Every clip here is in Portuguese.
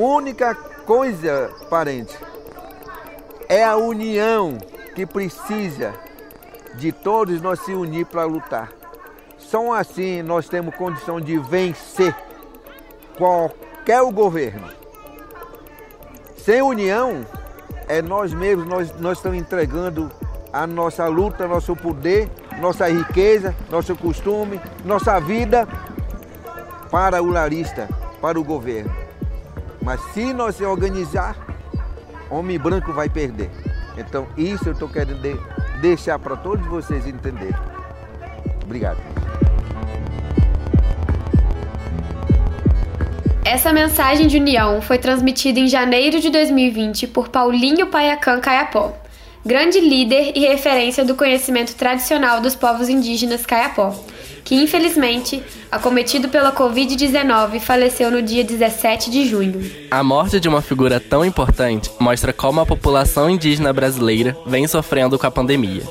única coisa, parente, é a união que precisa de todos nós se unir para lutar. Só assim nós temos condição de vencer qualquer governo. Sem união, é nós mesmos, nós, nós estamos entregando a nossa luta, nosso poder, nossa riqueza, nosso costume, nossa vida para o larista, para o governo. Mas se nós se organizar, homem branco vai perder. Então isso eu estou querendo de, deixar para todos vocês entenderem. Obrigado. Essa mensagem de união foi transmitida em janeiro de 2020 por Paulinho Paiacan Caiapó, grande líder e referência do conhecimento tradicional dos povos indígenas Caiapó, que infelizmente, acometido pela Covid-19, faleceu no dia 17 de junho. A morte de uma figura tão importante mostra como a população indígena brasileira vem sofrendo com a pandemia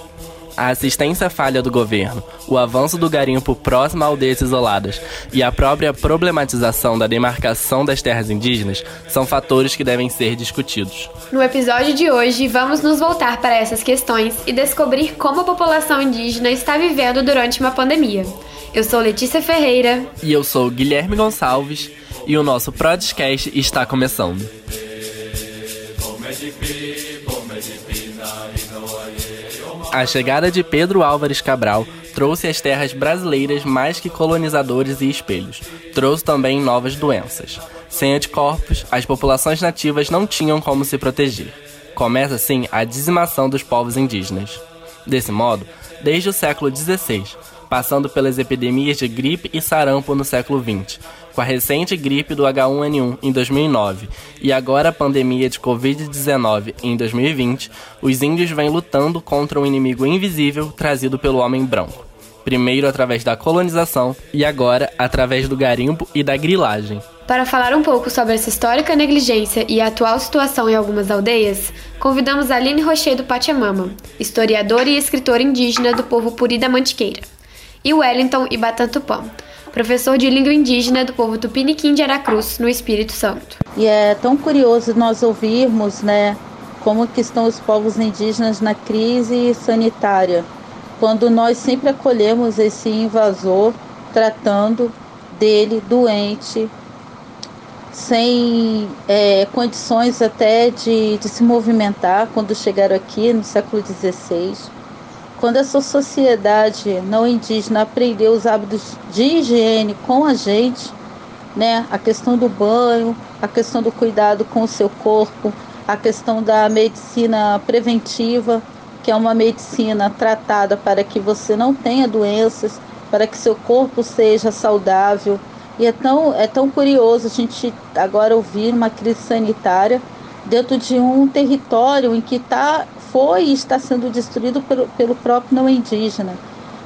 a assistência falha do governo, o avanço do garimpo próximo a aldeias isoladas e a própria problematização da demarcação das terras indígenas são fatores que devem ser discutidos. No episódio de hoje, vamos nos voltar para essas questões e descobrir como a população indígena está vivendo durante uma pandemia. Eu sou Letícia Ferreira. E eu sou Guilherme Gonçalves. E o nosso podcast está começando. A chegada de Pedro Álvares Cabral trouxe às terras brasileiras mais que colonizadores e espelhos. Trouxe também novas doenças. Sem anticorpos, as populações nativas não tinham como se proteger. Começa assim a dizimação dos povos indígenas. Desse modo, desde o século XVI, passando pelas epidemias de gripe e sarampo no século XX, com a recente gripe do H1N1 em 2009 e agora a pandemia de Covid-19 em 2020, os índios vêm lutando contra um inimigo invisível trazido pelo homem branco. Primeiro através da colonização e agora através do garimpo e da grilagem. Para falar um pouco sobre essa histórica negligência e a atual situação em algumas aldeias, convidamos Aline Rochedo Pachamama, historiadora e escritora indígena do povo Puri da Mantiqueira, e Wellington Ibatantupã, professor de língua indígena do povo tupiniquim de Aracruz, no Espírito Santo. E é tão curioso nós ouvirmos, né, como que estão os povos indígenas na crise sanitária, quando nós sempre acolhemos esse invasor tratando dele doente, sem é, condições até de, de se movimentar quando chegaram aqui no século XVI quando essa sociedade não indígena aprendeu os hábitos de higiene com a gente, né, a questão do banho, a questão do cuidado com o seu corpo, a questão da medicina preventiva, que é uma medicina tratada para que você não tenha doenças, para que seu corpo seja saudável. E é tão, é tão curioso a gente agora ouvir uma crise sanitária dentro de um território em que está foi e está sendo destruído pelo, pelo próprio não indígena.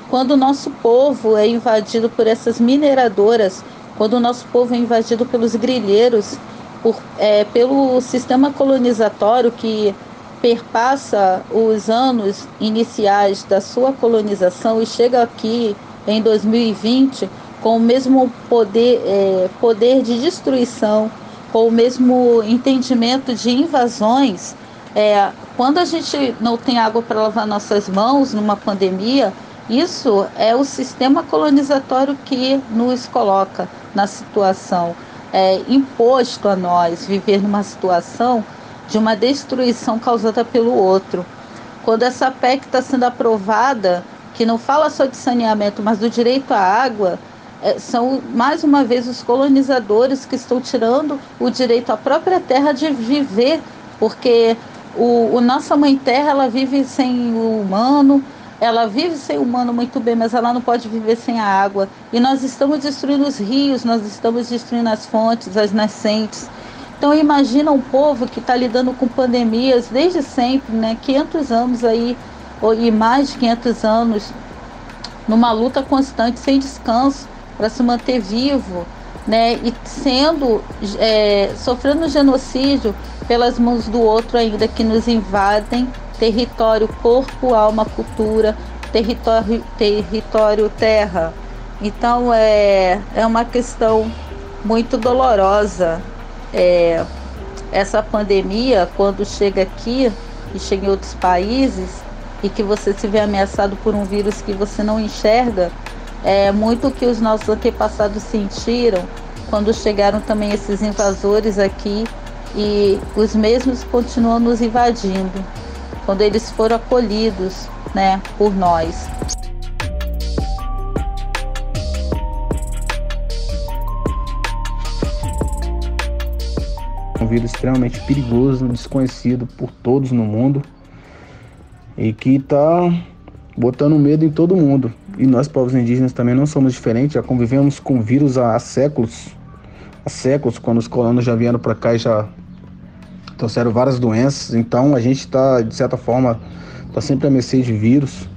Quando o nosso povo é invadido por essas mineradoras, quando o nosso povo é invadido pelos grilheiros, por, é, pelo sistema colonizatório que perpassa os anos iniciais da sua colonização e chega aqui em 2020 com o mesmo poder, é, poder de destruição, com o mesmo entendimento de invasões, é, quando a gente não tem água para lavar nossas mãos numa pandemia, isso é o sistema colonizatório que nos coloca na situação, é, imposto a nós viver numa situação de uma destruição causada pelo outro. Quando essa PEC está sendo aprovada, que não fala só de saneamento, mas do direito à água, são mais uma vez os colonizadores que estão tirando o direito à própria terra de viver, porque o, o nossa mãe terra, ela vive sem o humano, ela vive sem o humano muito bem, mas ela não pode viver sem a água. E nós estamos destruindo os rios, nós estamos destruindo as fontes, as nascentes. Então imagina um povo que está lidando com pandemias desde sempre, né? 500 anos aí, e mais de 500 anos, numa luta constante, sem descanso, para se manter vivo né, e sendo é, sofrendo genocídio pelas mãos do outro ainda que nos invadem território, corpo, alma, cultura, território, território, terra. Então é, é uma questão muito dolorosa é, essa pandemia, quando chega aqui e chega em outros países, e que você se vê ameaçado por um vírus que você não enxerga, é muito o que os nossos antepassados sentiram quando chegaram também esses invasores aqui e os mesmos continuam nos invadindo, quando eles foram acolhidos, né, por nós. um vírus extremamente perigoso, desconhecido por todos no mundo e que está botando medo em todo mundo. E nós, povos indígenas, também não somos diferentes, já convivemos com vírus há, séculos. Há séculos, quando os colonos já vieram para cá e já trouxeram várias doenças. Então a gente está, de certa forma, está sempre a mercê de vírus.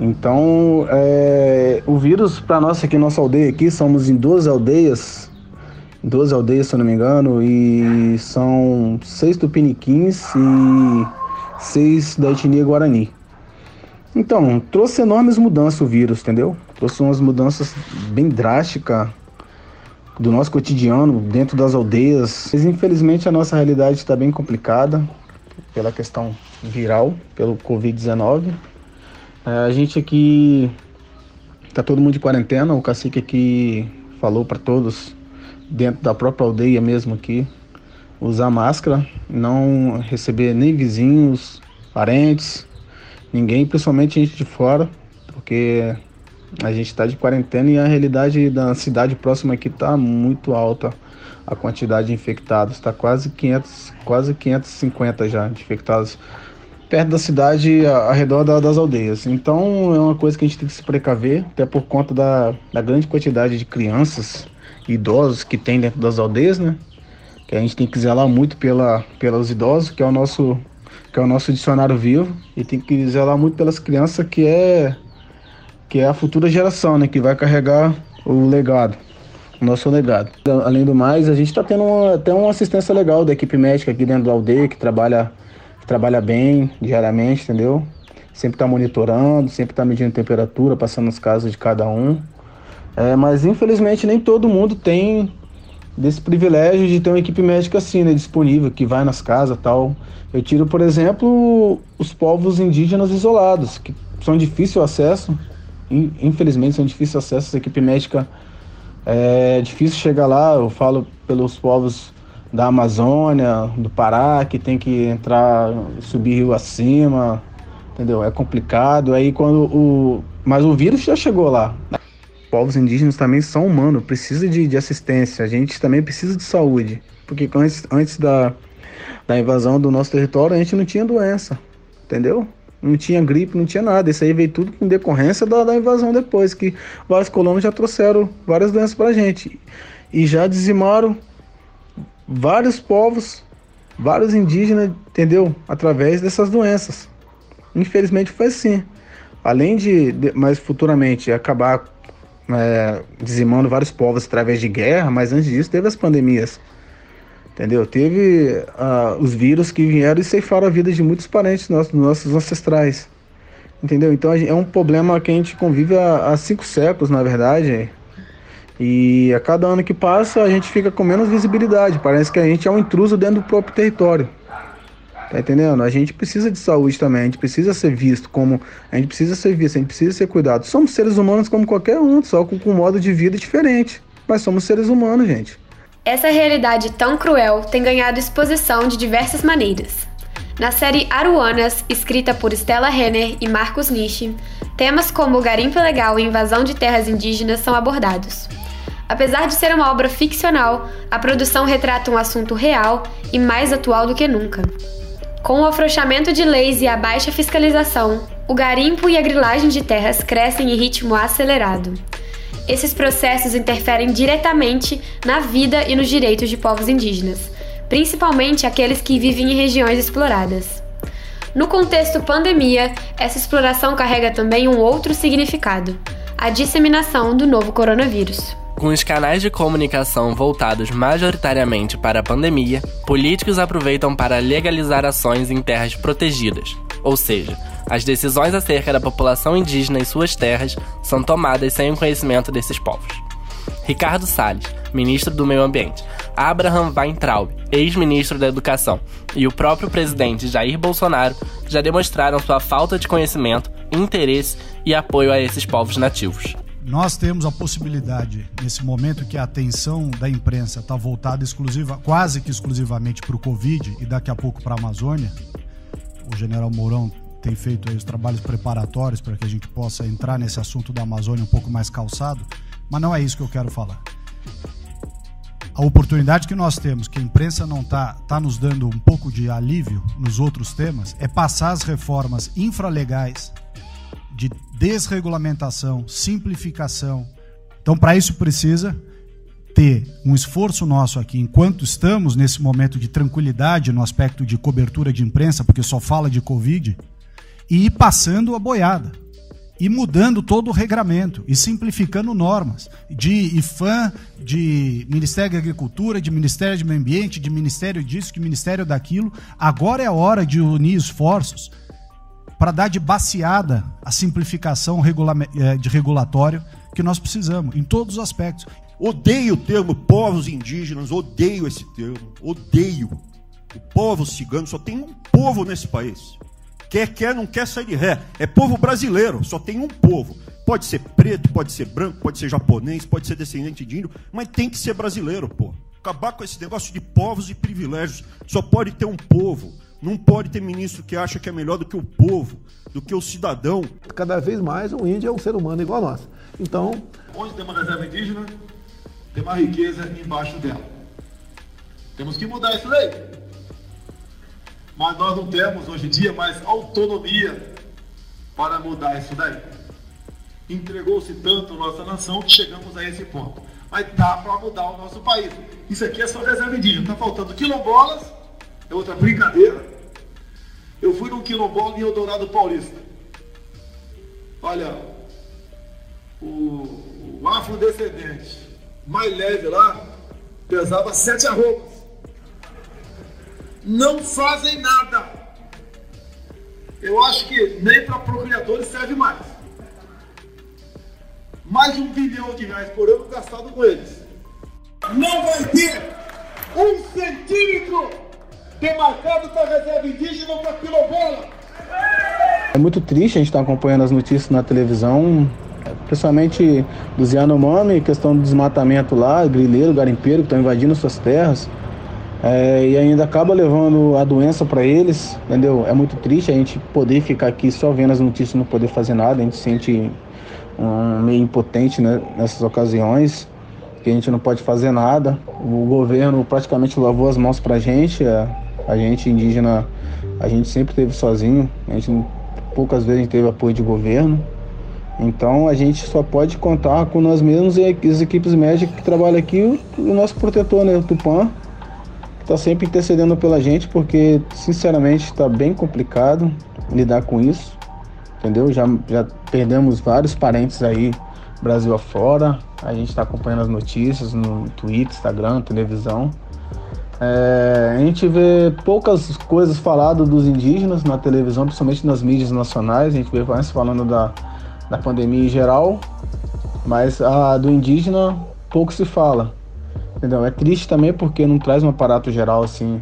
Então, é, o vírus para nós aqui, nossa aldeia aqui, somos em duas aldeias 12 aldeias, se eu não me engano, e são seis tupiniquins e seis da etnia Guarani. Então, trouxe enormes mudanças o vírus, entendeu? Trouxe umas mudanças bem drásticas do nosso cotidiano dentro das aldeias. Mas infelizmente a nossa realidade está bem complicada pela questão viral, pelo Covid-19. É, a gente aqui está todo mundo de quarentena, o cacique aqui falou para todos dentro da própria aldeia mesmo aqui, usar máscara, não receber nem vizinhos, parentes, ninguém, principalmente gente de fora, porque a gente está de quarentena e a realidade da cidade próxima aqui está muito alta. A quantidade de infectados está quase 500, quase 550 já infectados perto da cidade, ao redor da, das aldeias. Então é uma coisa que a gente tem que se precaver, até por conta da, da grande quantidade de crianças idosos que tem dentro das aldeias, né? Que a gente tem que zelar muito pela, pelos idosos, que é o nosso que é o nosso dicionário vivo, e tem que zelar muito pelas crianças, que é que é a futura geração, né? Que vai carregar o legado, o nosso legado. Além do mais, a gente está tendo uma, até uma assistência legal da equipe médica aqui dentro da aldeia, que trabalha, que trabalha bem diariamente, entendeu? Sempre está monitorando, sempre está medindo temperatura, passando as casas de cada um. É, mas infelizmente nem todo mundo tem desse privilégio de ter uma equipe médica assim, né, disponível, que vai nas casas tal. Eu tiro, por exemplo, os povos indígenas isolados, que são difícil acesso, infelizmente são difícil acesso, a equipe médica é difícil chegar lá, eu falo pelos povos da Amazônia, do Pará, que tem que entrar, subir rio acima, entendeu? É complicado. Aí quando o. Mas o vírus já chegou lá povos indígenas também são humanos, precisa de, de assistência, a gente também precisa de saúde. Porque antes, antes da, da invasão do nosso território, a gente não tinha doença, entendeu? Não tinha gripe, não tinha nada. Isso aí veio tudo com decorrência da, da invasão depois, que vários colonos já trouxeram várias doenças pra gente. E já dizimaram vários povos, vários indígenas, entendeu? Através dessas doenças. Infelizmente foi assim. Além de, de mas futuramente, acabar é, dizimando vários povos através de guerra, mas antes disso teve as pandemias. Entendeu? Teve uh, os vírus que vieram e ceifaram a vida de muitos parentes nossos, nossos ancestrais. Entendeu? Então é um problema que a gente convive há, há cinco séculos, na verdade. E a cada ano que passa a gente fica com menos visibilidade. Parece que a gente é um intruso dentro do próprio território. Tá entendendo? A gente precisa de saúde também, a gente precisa ser visto como. A gente precisa ser visto, a gente precisa ser cuidado. Somos seres humanos como qualquer um, só com, com um modo de vida diferente. Mas somos seres humanos, gente. Essa realidade tão cruel tem ganhado exposição de diversas maneiras. Na série Aruanas, escrita por Stella Renner e Marcos Nishi, temas como o garimpo ilegal e invasão de terras indígenas são abordados. Apesar de ser uma obra ficcional, a produção retrata um assunto real e mais atual do que nunca. Com o afrouxamento de leis e a baixa fiscalização, o garimpo e a grilagem de terras crescem em ritmo acelerado. Esses processos interferem diretamente na vida e nos direitos de povos indígenas, principalmente aqueles que vivem em regiões exploradas. No contexto pandemia, essa exploração carrega também um outro significado: a disseminação do novo coronavírus. Com os canais de comunicação voltados majoritariamente para a pandemia, políticos aproveitam para legalizar ações em terras protegidas, ou seja, as decisões acerca da população indígena e suas terras são tomadas sem o conhecimento desses povos. Ricardo Salles, ministro do Meio Ambiente, Abraham Weintraub, ex-ministro da Educação, e o próprio presidente Jair Bolsonaro já demonstraram sua falta de conhecimento, interesse e apoio a esses povos nativos. Nós temos a possibilidade, nesse momento que a atenção da imprensa está voltada exclusiva, quase que exclusivamente para o Covid e daqui a pouco para a Amazônia, o general Mourão tem feito os trabalhos preparatórios para que a gente possa entrar nesse assunto da Amazônia um pouco mais calçado, mas não é isso que eu quero falar. A oportunidade que nós temos, que a imprensa não está tá nos dando um pouco de alívio nos outros temas, é passar as reformas infralegais de desregulamentação, simplificação. Então, para isso precisa ter um esforço nosso aqui, enquanto estamos nesse momento de tranquilidade no aspecto de cobertura de imprensa, porque só fala de Covid, e ir passando a boiada, e mudando todo o regramento, e simplificando normas, de IFAM, de Ministério da Agricultura, de Ministério do Meio Ambiente, de Ministério disso, de Ministério daquilo. Agora é a hora de unir esforços para dar de baseada a simplificação eh, de regulatório que nós precisamos, em todos os aspectos. Odeio o termo povos indígenas, odeio esse termo, odeio. O povo cigano só tem um povo nesse país. Quer, quer, não quer sair de ré. É povo brasileiro, só tem um povo. Pode ser preto, pode ser branco, pode ser japonês, pode ser descendente de índio, mas tem que ser brasileiro, pô. Acabar com esse negócio de povos e privilégios. Só pode ter um povo. Não pode ter ministro que acha que é melhor do que o povo, do que o cidadão. Cada vez mais o índio é um ser humano igual a nós. Então. Onde tem uma reserva indígena, tem uma riqueza embaixo dela. Temos que mudar isso daí. Mas nós não temos hoje em dia mais autonomia para mudar isso daí. Entregou-se tanto a nossa nação que chegamos a esse ponto. Mas dá para mudar o nosso país. Isso aqui é só reserva indígena. Está faltando quilombolas, é outra brincadeira. Eu fui num quilombola em Eldorado Paulista. Olha, o, o afrodescendente mais leve lá pesava sete arrobas. Não fazem nada. Eu acho que nem para procriadores serve mais. Mais um bilhão de reais por ano gastado com eles. Não vai ter um demarcado para reserva indígena para quilombola. É muito triste a gente estar tá acompanhando as notícias na televisão, principalmente dos Yanomami, questão do desmatamento lá, grileiro, garimpeiro que estão invadindo suas terras. É, e ainda acaba levando a doença para eles, entendeu? É muito triste a gente poder ficar aqui só vendo as notícias e não poder fazer nada, a gente se sente um, meio impotente né, nessas ocasiões, que a gente não pode fazer nada. O governo praticamente lavou as mãos para a gente, a, a gente indígena, a gente sempre teve sozinho, a gente poucas vezes teve apoio de governo. Então a gente só pode contar com nós mesmos e as equipes médicas que trabalham aqui, o, o nosso protetor, né, o Tupã, que está sempre intercedendo pela gente, porque sinceramente está bem complicado lidar com isso, entendeu? Já, já perdemos vários parentes aí, Brasil afora, a gente está acompanhando as notícias no Twitter, Instagram, televisão. É, a gente vê poucas coisas faladas dos indígenas na televisão, principalmente nas mídias nacionais. A gente vê mais falando da, da pandemia em geral, mas a do indígena pouco se fala. Entendeu? É triste também porque não traz um aparato geral assim,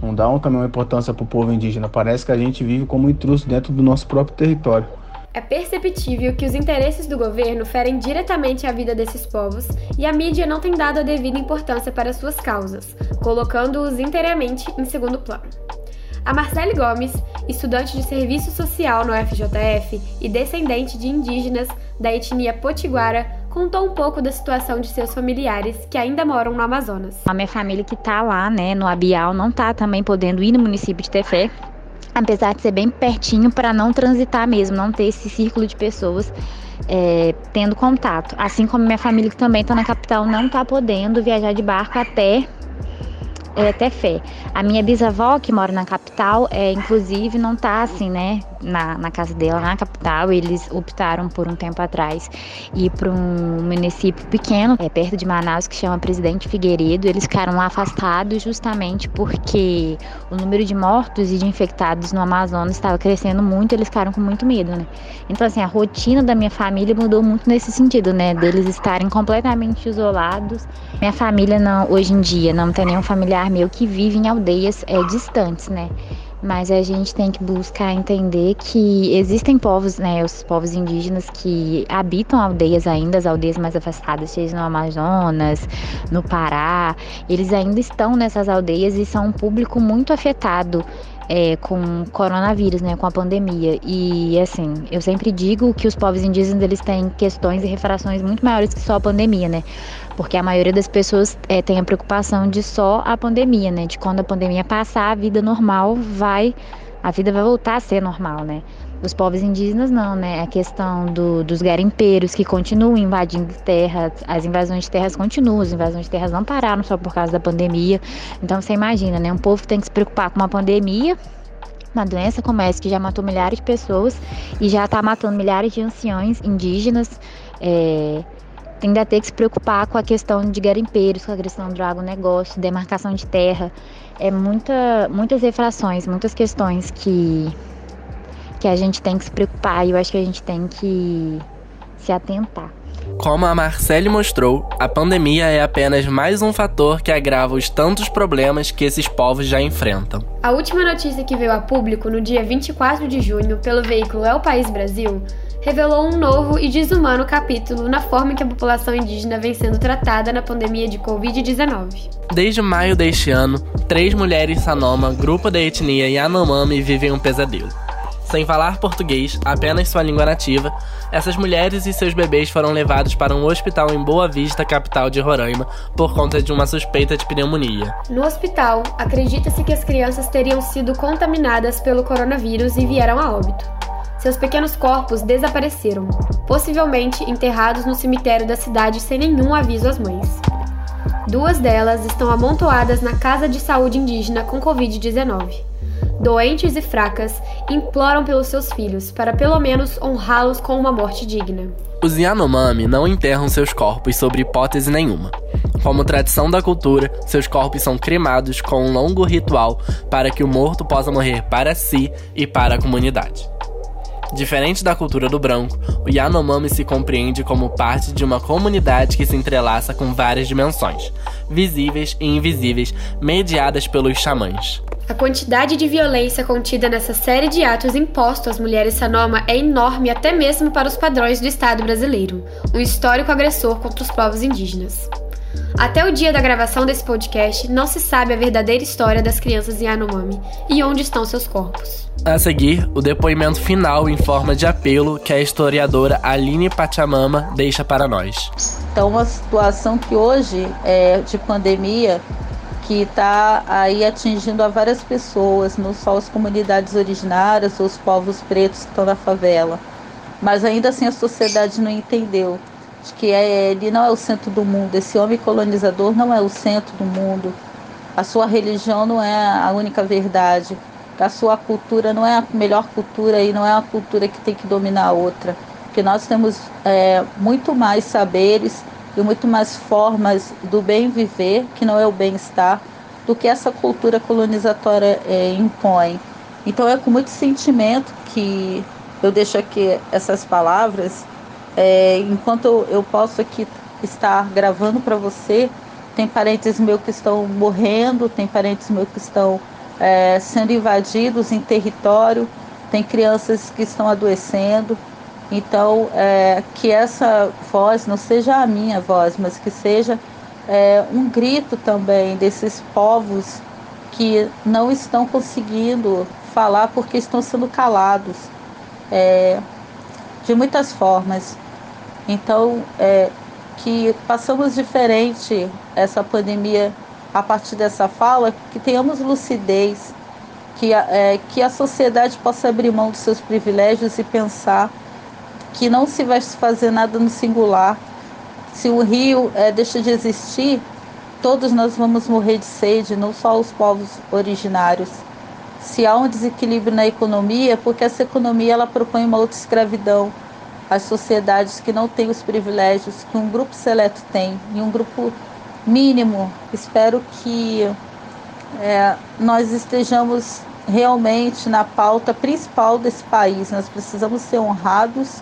não dá também uma importância para o povo indígena. Parece que a gente vive como intruso dentro do nosso próprio território. É perceptível que os interesses do governo ferem diretamente a vida desses povos e a mídia não tem dado a devida importância para suas causas, colocando-os inteiramente em segundo plano. A Marcele Gomes, estudante de serviço social no FJF e descendente de indígenas da etnia potiguara, contou um pouco da situação de seus familiares que ainda moram no Amazonas. A minha família que está lá, né, no Abial, não está também podendo ir no município de Tefé, apesar de ser bem pertinho para não transitar mesmo, não ter esse círculo de pessoas é, tendo contato. Assim como minha família que também está na capital não está podendo viajar de barco até é, ter fé. A minha bisavó, que mora na capital, é, inclusive não tá assim, né, na, na casa dela, na capital. Eles optaram por um tempo atrás ir para um município pequeno, é, perto de Manaus, que chama Presidente Figueiredo. Eles ficaram lá afastados justamente porque o número de mortos e de infectados no Amazonas estava crescendo muito, eles ficaram com muito medo, né? Então, assim, a rotina da minha família mudou muito nesse sentido, né? Deles estarem completamente isolados. Minha família, não, hoje em dia, não tem nenhum familiar meu que vive em aldeias é, distantes, né? mas a gente tem que buscar entender que existem povos, né, os povos indígenas que habitam aldeias ainda, as aldeias mais afastadas, seja no Amazonas, no Pará, eles ainda estão nessas aldeias e são um público muito afetado é, com coronavírus, né, com a pandemia. E assim, eu sempre digo que os povos indígenas eles têm questões e refrações muito maiores que só a pandemia, né? Porque a maioria das pessoas é, tem a preocupação de só a pandemia, né? De quando a pandemia passar, a vida normal vai, a vida vai voltar a ser normal, né? Os povos indígenas não, né? A questão do, dos garimpeiros que continuam invadindo terras, as invasões de terras continuam, as invasões de terras não pararam só por causa da pandemia. Então você imagina, né? Um povo tem que se preocupar com uma pandemia, uma doença como essa que já matou milhares de pessoas e já está matando milhares de anciões indígenas. É, ainda ter que se preocupar com a questão de garimpeiros, com a questão do agronegócio, demarcação de terra. É muita, muitas refrações, muitas questões que que a gente tem que se preocupar e eu acho que a gente tem que se atentar. Como a Marcele mostrou, a pandemia é apenas mais um fator que agrava os tantos problemas que esses povos já enfrentam. A última notícia que veio a público no dia 24 de junho pelo veículo É o País Brasil revelou um novo e desumano capítulo na forma que a população indígena vem sendo tratada na pandemia de Covid-19. Desde maio deste ano, três mulheres Sanoma, grupo da etnia Yanomami, vivem um pesadelo. Sem falar português, apenas sua língua nativa, essas mulheres e seus bebês foram levados para um hospital em Boa Vista, capital de Roraima, por conta de uma suspeita de pneumonia. No hospital, acredita-se que as crianças teriam sido contaminadas pelo coronavírus e vieram a óbito. Seus pequenos corpos desapareceram, possivelmente enterrados no cemitério da cidade sem nenhum aviso às mães. Duas delas estão amontoadas na casa de saúde indígena com Covid-19 doentes e fracas, imploram pelos seus filhos para pelo menos honrá-los com uma morte digna. Os Yanomami não enterram seus corpos sob hipótese nenhuma. Como tradição da cultura, seus corpos são cremados com um longo ritual para que o morto possa morrer para si e para a comunidade. Diferente da cultura do branco, o Yanomami se compreende como parte de uma comunidade que se entrelaça com várias dimensões, visíveis e invisíveis, mediadas pelos xamãs. A quantidade de violência contida nessa série de atos impostos às mulheres Sanoma é enorme até mesmo para os padrões do Estado brasileiro, um histórico agressor contra os povos indígenas. Até o dia da gravação desse podcast, não se sabe a verdadeira história das crianças em Yanomami e onde estão seus corpos. A seguir, o depoimento final em forma de apelo que a historiadora Aline Pachamama deixa para nós. Então, uma situação que hoje é de pandemia que está aí atingindo a várias pessoas, não só as comunidades originárias, os povos pretos que estão na favela. Mas ainda assim a sociedade não entendeu de que é, ele não é o centro do mundo, esse homem colonizador não é o centro do mundo. A sua religião não é a única verdade. A sua cultura não é a melhor cultura e não é a cultura que tem que dominar a outra. Porque nós temos é, muito mais saberes e muito mais formas do bem viver, que não é o bem-estar, do que essa cultura colonizatória é, impõe. Então é com muito sentimento que eu deixo aqui essas palavras. É, enquanto eu, posso aqui estar gravando para você, tem parentes meus que estão morrendo, tem parentes meus que estão é, sendo invadidos em território, tem crianças que estão adoecendo. Então, é, que essa voz não seja a minha voz, mas que seja é, um grito também desses povos que não estão conseguindo falar porque estão sendo calados é, de muitas formas. Então, é, que passamos diferente essa pandemia a partir dessa fala, que tenhamos lucidez, que, é, que a sociedade possa abrir mão dos seus privilégios e pensar que não se vai fazer nada no singular. Se o rio é, deixa de existir, todos nós vamos morrer de sede, não só os povos originários. Se há um desequilíbrio na economia, é porque essa economia ela propõe uma outra escravidão às sociedades que não têm os privilégios que um grupo seleto tem, e um grupo mínimo. Espero que é, nós estejamos realmente na pauta principal desse país. Nós precisamos ser honrados,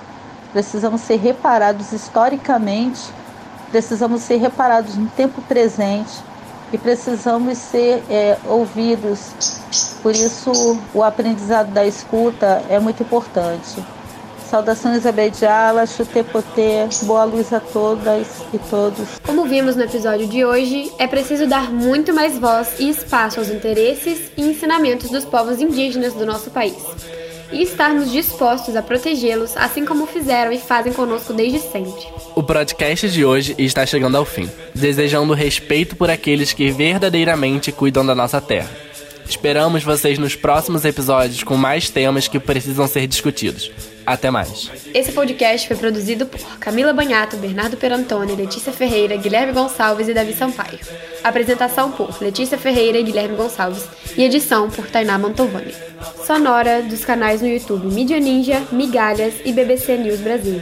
precisamos ser reparados historicamente, precisamos ser reparados no tempo presente e precisamos ser é, ouvidos. Por isso, o aprendizado da escuta é muito importante. Saudações Abediala, Chutepotê, boa luz a todas e todos. Como vimos no episódio de hoje, é preciso dar muito mais voz e espaço aos interesses e ensinamentos dos povos indígenas do nosso país. E estarmos dispostos a protegê-los, assim como fizeram e fazem conosco desde sempre. O podcast de hoje está chegando ao fim, desejando respeito por aqueles que verdadeiramente cuidam da nossa terra. Esperamos vocês nos próximos episódios com mais temas que precisam ser discutidos. Até mais. Esse podcast foi produzido por Camila Banhato, Bernardo Perantoni, Letícia Ferreira, Guilherme Gonçalves e Davi Sampaio. Apresentação por Letícia Ferreira e Guilherme Gonçalves e edição por Tainá Mantovani. Sonora dos canais no YouTube Mídia Ninja, Migalhas e BBC News Brasil.